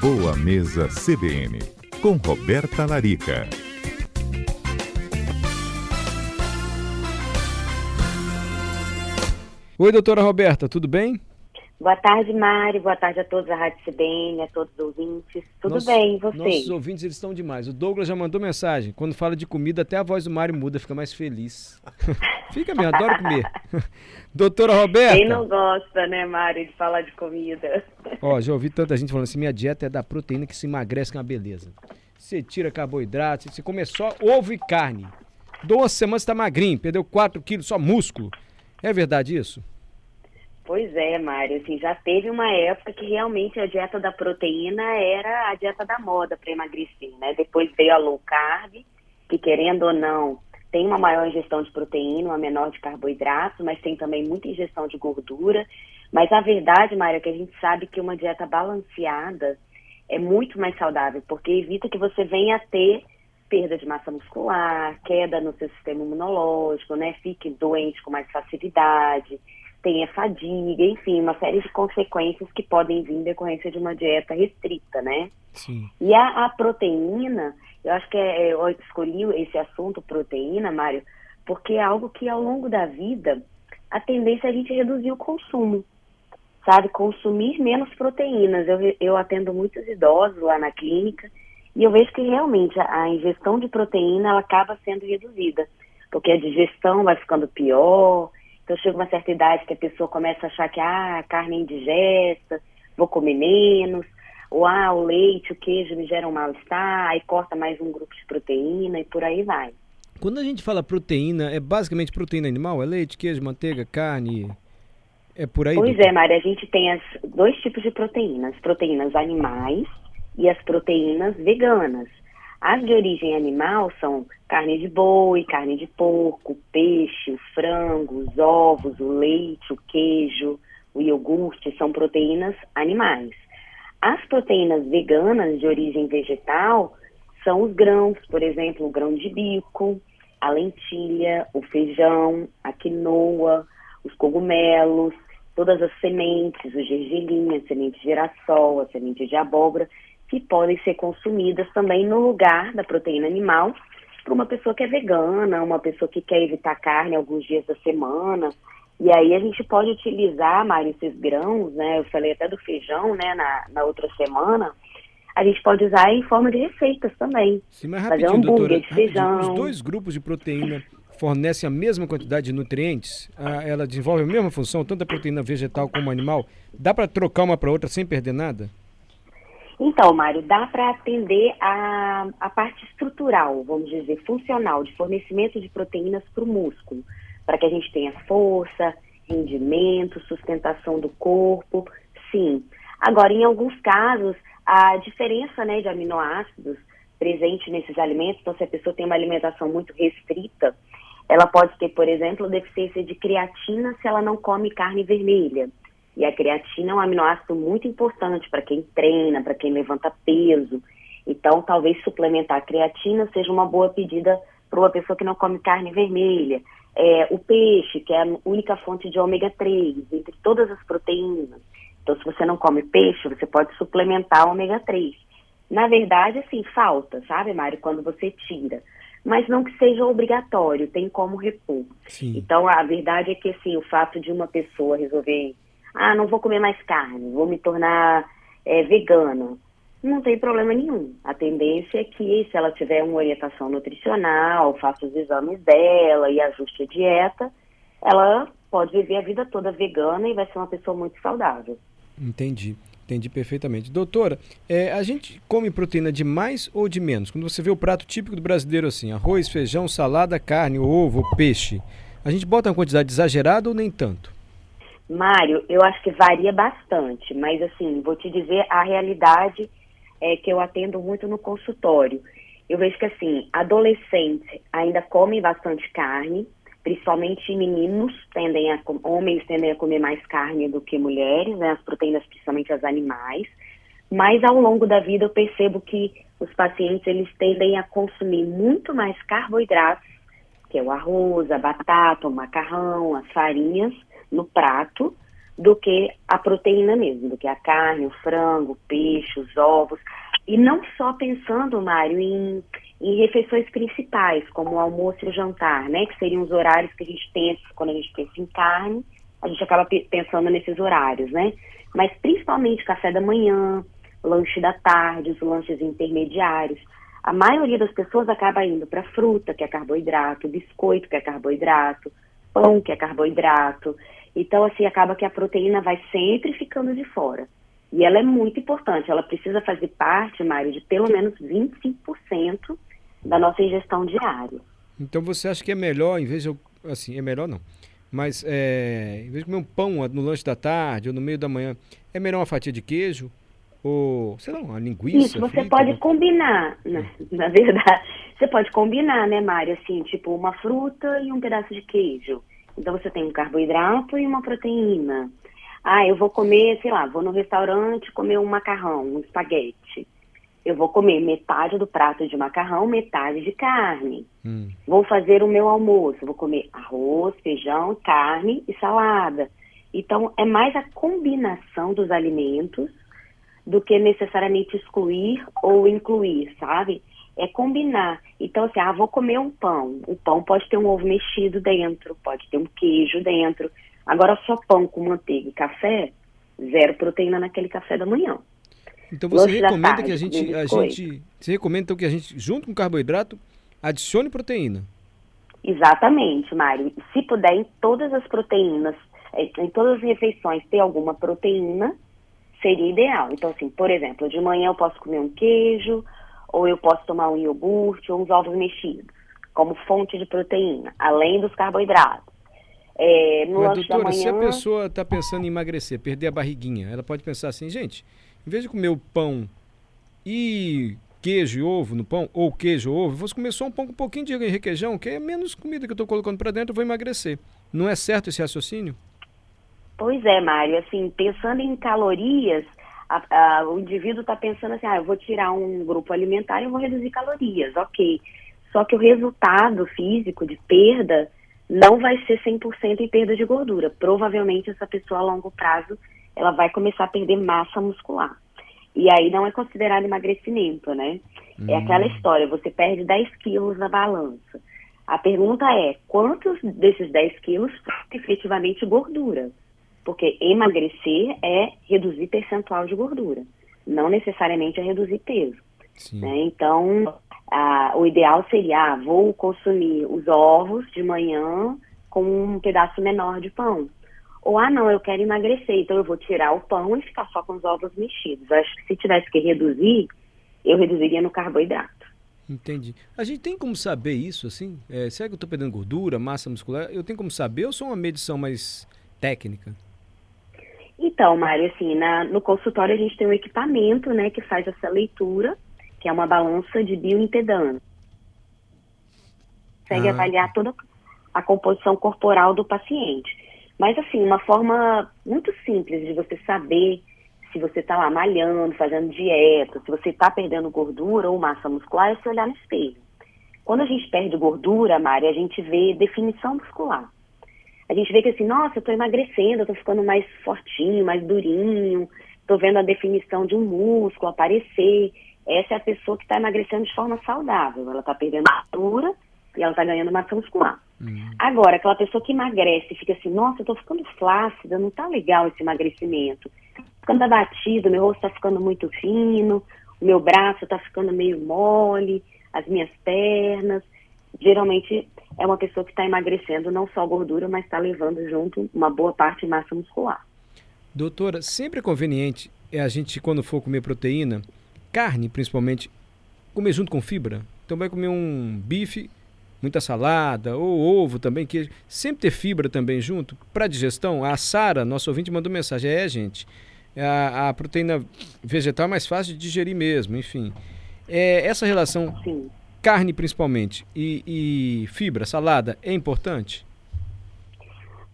Boa Mesa CBN, com Roberta Larica. Oi, doutora Roberta, tudo bem? Boa tarde, Mari. Boa tarde a todos da Rádio CBN, a todos os ouvintes. Tudo Nosso, bem, e vocês? Nossos ouvintes eles estão demais. O Douglas já mandou mensagem. Quando fala de comida, até a voz do Mário muda, fica mais feliz. fica mesmo, adoro comer. Doutora Roberta. Quem não gosta, né, Mário, de falar de comida? Ó, já ouvi tanta gente falando assim: minha dieta é da proteína que se emagrece com é a beleza. Você tira carboidrato, você come só ovo e carne. Duas semanas está magrinho, perdeu 4 quilos, só músculo. É verdade isso? Pois é, Mário, assim, já teve uma época que realmente a dieta da proteína era a dieta da moda para emagrecer, né? Depois veio a low carb, que querendo ou não, tem uma maior ingestão de proteína, uma menor de carboidrato, mas tem também muita ingestão de gordura. Mas a verdade, Mário, é que a gente sabe que uma dieta balanceada é muito mais saudável, porque evita que você venha a ter perda de massa muscular, queda no seu sistema imunológico, né? Fique doente com mais facilidade tem a fadiga, enfim, uma série de consequências que podem vir em decorrência de uma dieta restrita, né? Sim. E a, a proteína, eu acho que é, eu escolhi esse assunto, proteína, Mário, porque é algo que ao longo da vida a tendência é a gente reduzir o consumo, sabe? Consumir menos proteínas. Eu, eu atendo muitos idosos lá na clínica e eu vejo que realmente a, a ingestão de proteína ela acaba sendo reduzida, porque a digestão vai ficando pior, então chega uma certa idade que a pessoa começa a achar que ah, a carne é indigesta, vou comer menos, ou ah, o leite, o queijo me geram um mal-estar, aí corta mais um grupo de proteína e por aí vai. Quando a gente fala proteína, é basicamente proteína animal? É leite, queijo, manteiga, carne? É por aí? Pois é, Maria, a gente tem as dois tipos de proteínas, proteínas animais e as proteínas veganas. As de origem animal são carne de boi, carne de porco, peixe, o frango, os ovos, o leite, o queijo, o iogurte, são proteínas animais. As proteínas veganas de origem vegetal são os grãos, por exemplo, o grão de bico, a lentilha, o feijão, a quinoa, os cogumelos, todas as sementes, o gergelim, a semente de girassol, a semente de abóbora, que podem ser consumidas também no lugar da proteína animal para uma pessoa que é vegana, uma pessoa que quer evitar carne alguns dias da semana. E aí a gente pode utilizar, Mário, esses grãos, né? Eu falei até do feijão, né, na, na outra semana. A gente pode usar em forma de receitas também. Sim, mas Fazer um hambúrguer de feijão. Os dois grupos de proteína fornecem a mesma quantidade de nutrientes? Ah, ela desenvolve a mesma função, tanto a proteína vegetal como animal? Dá para trocar uma para outra sem perder nada? Então, Mário, dá para atender a, a parte estrutural, vamos dizer, funcional, de fornecimento de proteínas para o músculo, para que a gente tenha força, rendimento, sustentação do corpo, sim. Agora, em alguns casos, a diferença né, de aminoácidos presente nesses alimentos, então se a pessoa tem uma alimentação muito restrita, ela pode ter, por exemplo, deficiência de creatina se ela não come carne vermelha. E a creatina é um aminoácido muito importante para quem treina, para quem levanta peso. Então, talvez suplementar a creatina seja uma boa pedida para uma pessoa que não come carne vermelha. É, o peixe, que é a única fonte de ômega 3, entre todas as proteínas. Então, se você não come peixe, você pode suplementar ômega 3. Na verdade, assim, falta, sabe, Mário, quando você tira. Mas não que seja obrigatório, tem como repor. Sim. Então, a verdade é que, assim, o fato de uma pessoa resolver ah, não vou comer mais carne, vou me tornar é. Não tem problema nenhum. A tendência é que, se ela tiver uma orientação nutricional, faça os exames dela e ajuste a dieta, ela pode viver a vida toda vegana e vai ser uma pessoa muito saudável. Entendi. Entendi perfeitamente. Doutora, é, a gente come proteína de mais ou de menos? Quando você vê o prato típico do brasileiro assim, arroz, feijão, salada, carne, ovo, peixe, a gente bota uma quantidade exagerada ou nem tanto? Mário, eu acho que varia bastante, mas assim, vou te dizer a realidade é que eu atendo muito no consultório. Eu vejo que assim, adolescentes ainda comem bastante carne, principalmente meninos tendem a homens tendem a comer mais carne do que mulheres, né, as proteínas principalmente as animais. Mas ao longo da vida eu percebo que os pacientes eles tendem a consumir muito mais carboidratos, que é o arroz, a batata, o macarrão, as farinhas, no prato do que a proteína mesmo, do que a carne, o frango, o peixe, os ovos. E não só pensando, Mário, em, em refeições principais, como o almoço e o jantar, né? Que seriam os horários que a gente pensa, quando a gente pensa em carne, a gente acaba pensando nesses horários, né? Mas principalmente café da manhã, lanche da tarde, os lanches intermediários. A maioria das pessoas acaba indo para fruta, que é carboidrato, biscoito, que é carboidrato, pão, que é carboidrato. Então, assim, acaba que a proteína vai sempre ficando de fora. E ela é muito importante, ela precisa fazer parte, Mário, de pelo menos 25% da nossa ingestão diária. Então você acha que é melhor, em vez de eu, assim, é melhor não, mas é, em vez de comer um pão no lanche da tarde ou no meio da manhã, é melhor uma fatia de queijo ou, sei lá, uma linguiça? Isso, você frita, pode né? combinar, na, na verdade, você pode combinar, né, Mário, assim, tipo uma fruta e um pedaço de queijo. Então você tem um carboidrato e uma proteína. Ah, eu vou comer, sei lá, vou no restaurante comer um macarrão, um espaguete. Eu vou comer metade do prato de macarrão, metade de carne. Hum. Vou fazer o meu almoço, vou comer arroz, feijão, carne e salada. Então, é mais a combinação dos alimentos do que necessariamente excluir ou incluir, sabe? É combinar. Então, assim, ah, vou comer um pão. O pão pode ter um ovo mexido dentro, pode ter um queijo dentro. Agora, só pão com manteiga e café, zero proteína naquele café da manhã. Então você recomenda tarde, que a gente, a gente, você recomenda então que a gente, junto com carboidrato, adicione proteína. Exatamente, Mário. Se puder, em todas as proteínas, eh, em todas as refeições, ter alguma proteína, seria ideal. Então, assim, por exemplo, de manhã eu posso comer um queijo, ou eu posso tomar um iogurte, ou uns ovos mexidos, como fonte de proteína, além dos carboidratos. É, no Mas, doutora, se a manhã, pessoa está pensando em emagrecer, perder a barriguinha, ela pode pensar assim, gente, em vez de comer o pão e queijo e ovo no pão, ou queijo e ovo, vou comer só um pão com um pouquinho de requeijão, que é menos comida que eu estou colocando para dentro, eu vou emagrecer. Não é certo esse raciocínio? Pois é, Mário, assim, pensando em calorias, a- a- o indivíduo está pensando assim, ah, eu vou tirar um grupo alimentar e vou reduzir calorias, ok. Só que o resultado físico de perda não vai ser 100% em perda de gordura. Provavelmente essa pessoa a longo prazo, ela vai começar a perder massa muscular. E aí não é considerado emagrecimento, né? É aquela história, você perde 10 quilos na balança. A pergunta é, quantos desses 10 quilos são efetivamente gordura? Porque emagrecer é reduzir percentual de gordura, não necessariamente é reduzir peso. Né? Então, ah, o ideal seria, ah, vou consumir os ovos de manhã com um pedaço menor de pão. Ou, ah, não, eu quero emagrecer, então eu vou tirar o pão e ficar só com os ovos mexidos. Acho que se tivesse que reduzir, eu reduziria no carboidrato. Entendi. A gente tem como saber isso, assim? É, será que eu estou perdendo gordura, massa muscular? Eu tenho como saber ou só uma medição mais técnica? Então, Mário, assim, na- no consultório a gente tem um equipamento, né, que faz essa leitura, que é uma balança de bioimpedância. Consegue Ah. avaliar toda a composição corporal do paciente. Mas, assim, uma forma muito simples de você saber se você está lá malhando, fazendo dieta, se você está perdendo gordura ou massa muscular, é se olhar no espelho. Quando a gente perde gordura, Mari, a gente vê definição muscular. A gente vê que assim, nossa, eu tô emagrecendo, eu tô ficando mais fortinho, mais durinho, tô vendo a definição de um músculo aparecer. Essa é a pessoa que está emagrecendo de forma saudável. Ela está perdendo gordura e ela está ganhando massa muscular. Agora, aquela pessoa que emagrece e fica assim, nossa, eu tô ficando flácida, não tá legal esse emagrecimento. Tô ficando abatido, meu rosto tá ficando muito fino, o meu braço tá ficando meio mole, as minhas pernas. Geralmente é uma pessoa que está emagrecendo não só gordura, mas está levando junto uma boa parte de massa muscular. Doutora, sempre é conveniente é a gente, quando for comer proteína, carne principalmente, comer junto com fibra. Então vai comer um bife, muita salada, ou ovo também, queijo. Sempre ter fibra também junto. Para digestão, a Sara, nosso ouvinte, mandou mensagem. É, gente, a, a proteína vegetal é mais fácil de digerir mesmo, enfim. É, essa relação Sim. Carne principalmente e, e fibra, salada, é importante?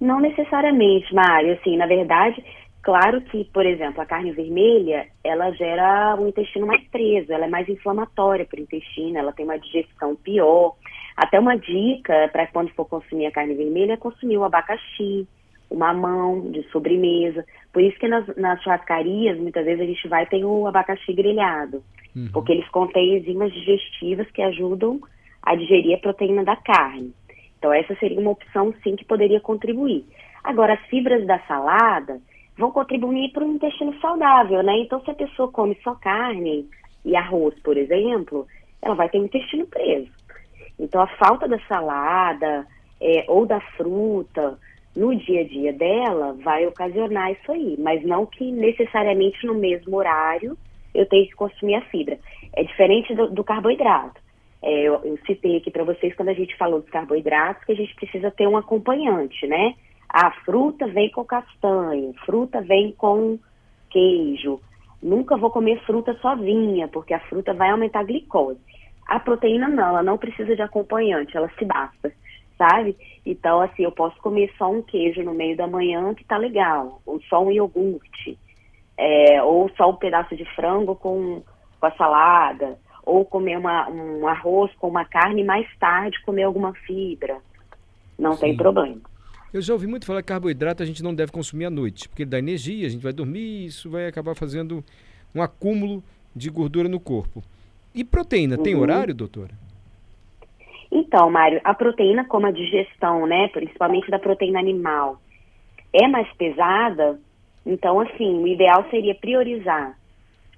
Não necessariamente, Mário. Assim, na verdade, claro que, por exemplo, a carne vermelha, ela gera um intestino mais preso, ela é mais inflamatória para o intestino, ela tem uma digestão pior. Até uma dica para quando for consumir a carne vermelha é consumir o abacaxi, uma mão de sobremesa. Por isso que nas, nas churrascarias, muitas vezes a gente vai e tem o abacaxi grelhado, uhum. porque eles contêm enzimas digestivas que ajudam a digerir a proteína da carne. Então essa seria uma opção sim que poderia contribuir. Agora as fibras da salada vão contribuir para o intestino saudável, né? Então se a pessoa come só carne e arroz, por exemplo, ela vai ter o intestino preso. Então a falta da salada é, ou da fruta no dia a dia dela vai ocasionar isso aí, mas não que necessariamente no mesmo horário eu tenha que consumir a fibra. É diferente do, do carboidrato. É, eu, eu, citei aqui para vocês quando a gente falou dos carboidratos que a gente precisa ter um acompanhante, né? A fruta vem com castanho, fruta vem com queijo. Nunca vou comer fruta sozinha, porque a fruta vai aumentar a glicose. A proteína não, ela não precisa de acompanhante, ela se basta sabe? Então, assim, eu posso comer só um queijo no meio da manhã, que tá legal, ou só um iogurte, é, ou só um pedaço de frango com, com a salada, ou comer uma, um arroz com uma carne e mais tarde comer alguma fibra. Não Sim. tem problema. Eu já ouvi muito falar que carboidrato a gente não deve consumir à noite, porque ele dá energia, a gente vai dormir, isso vai acabar fazendo um acúmulo de gordura no corpo. E proteína, uhum. tem horário, doutora? Então, Mário, a proteína, como a digestão, né, principalmente da proteína animal, é mais pesada, então, assim, o ideal seria priorizar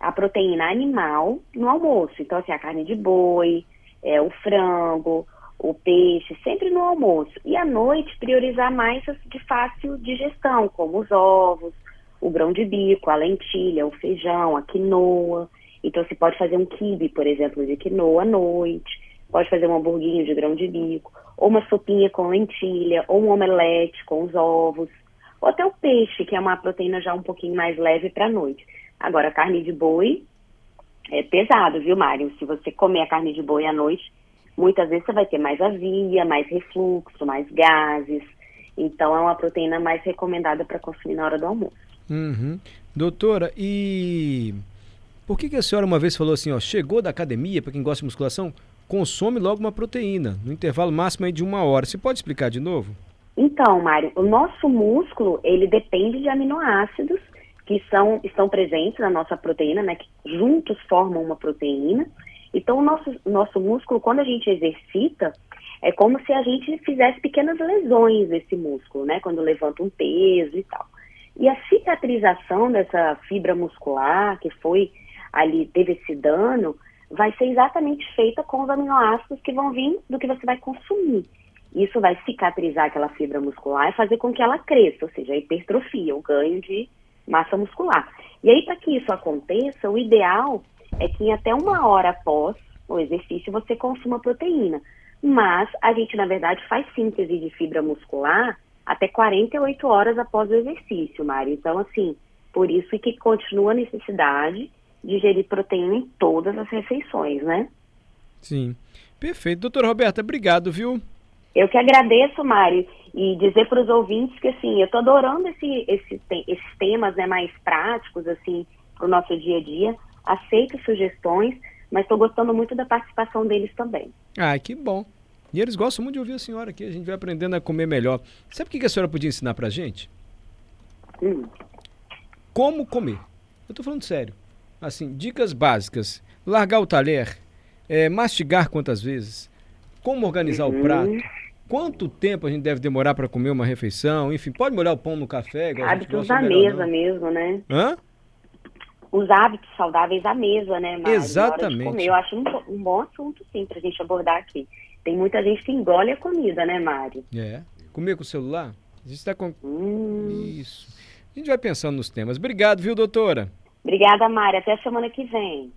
a proteína animal no almoço. Então, assim, a carne de boi, é, o frango, o peixe, sempre no almoço. E à noite, priorizar mais as de fácil digestão, como os ovos, o grão de bico, a lentilha, o feijão, a quinoa. Então, se pode fazer um quibe, por exemplo, de quinoa à noite pode fazer um hamburguinho de grão de bico, ou uma sopinha com lentilha, ou um omelete com os ovos, ou até o peixe, que é uma proteína já um pouquinho mais leve para a noite. Agora, a carne de boi é pesado, viu, Mário? Se você comer a carne de boi à noite, muitas vezes você vai ter mais azia, mais refluxo, mais gases. Então, é uma proteína mais recomendada para consumir na hora do almoço. Uhum. Doutora, e por que, que a senhora uma vez falou assim, ó, chegou da academia, para quem gosta de musculação, consome logo uma proteína, no intervalo máximo de uma hora. Você pode explicar de novo? Então, Mário, o nosso músculo, ele depende de aminoácidos que são, estão presentes na nossa proteína, né, que juntos formam uma proteína. Então, o nosso, nosso músculo, quando a gente exercita, é como se a gente fizesse pequenas lesões nesse músculo, né, quando levanta um peso e tal. E a cicatrização dessa fibra muscular que foi ali, teve esse dano, vai ser exatamente feita com os aminoácidos que vão vir do que você vai consumir. Isso vai cicatrizar aquela fibra muscular e fazer com que ela cresça, ou seja, a hipertrofia, o ganho de massa muscular. E aí, para que isso aconteça, o ideal é que até uma hora após o exercício você consuma proteína. Mas a gente, na verdade, faz síntese de fibra muscular até 48 horas após o exercício, Mário. Então, assim, por isso que continua a necessidade digerir proteína em todas as refeições, né? Sim. Perfeito. Doutora Roberta, obrigado, viu? Eu que agradeço, Mário, e dizer para os ouvintes que, assim, eu estou adorando esse, esse, esses temas né, mais práticos, assim, para o nosso dia a dia. Aceito sugestões, mas estou gostando muito da participação deles também. Ah, que bom. E eles gostam muito de ouvir a senhora aqui, a gente vai aprendendo a comer melhor. Sabe o que a senhora podia ensinar para a gente? Hum. Como comer. Eu estou falando sério assim, dicas básicas. Largar o talher, é, mastigar quantas vezes, como organizar uhum. o prato, quanto tempo a gente deve demorar para comer uma refeição, enfim, pode molhar o pão no café. Igual hábitos da mesa não. mesmo, né? Hã? Os hábitos saudáveis à mesa, né, Mário? Exatamente. Eu acho um, um bom assunto, sim, para a gente abordar aqui. Tem muita gente que engole a comida, né, Mário? É. Comer com o celular? A gente está com. Hum. Isso. A gente vai pensando nos temas. Obrigado, viu, doutora? Obrigada, Mari. Até a semana que vem.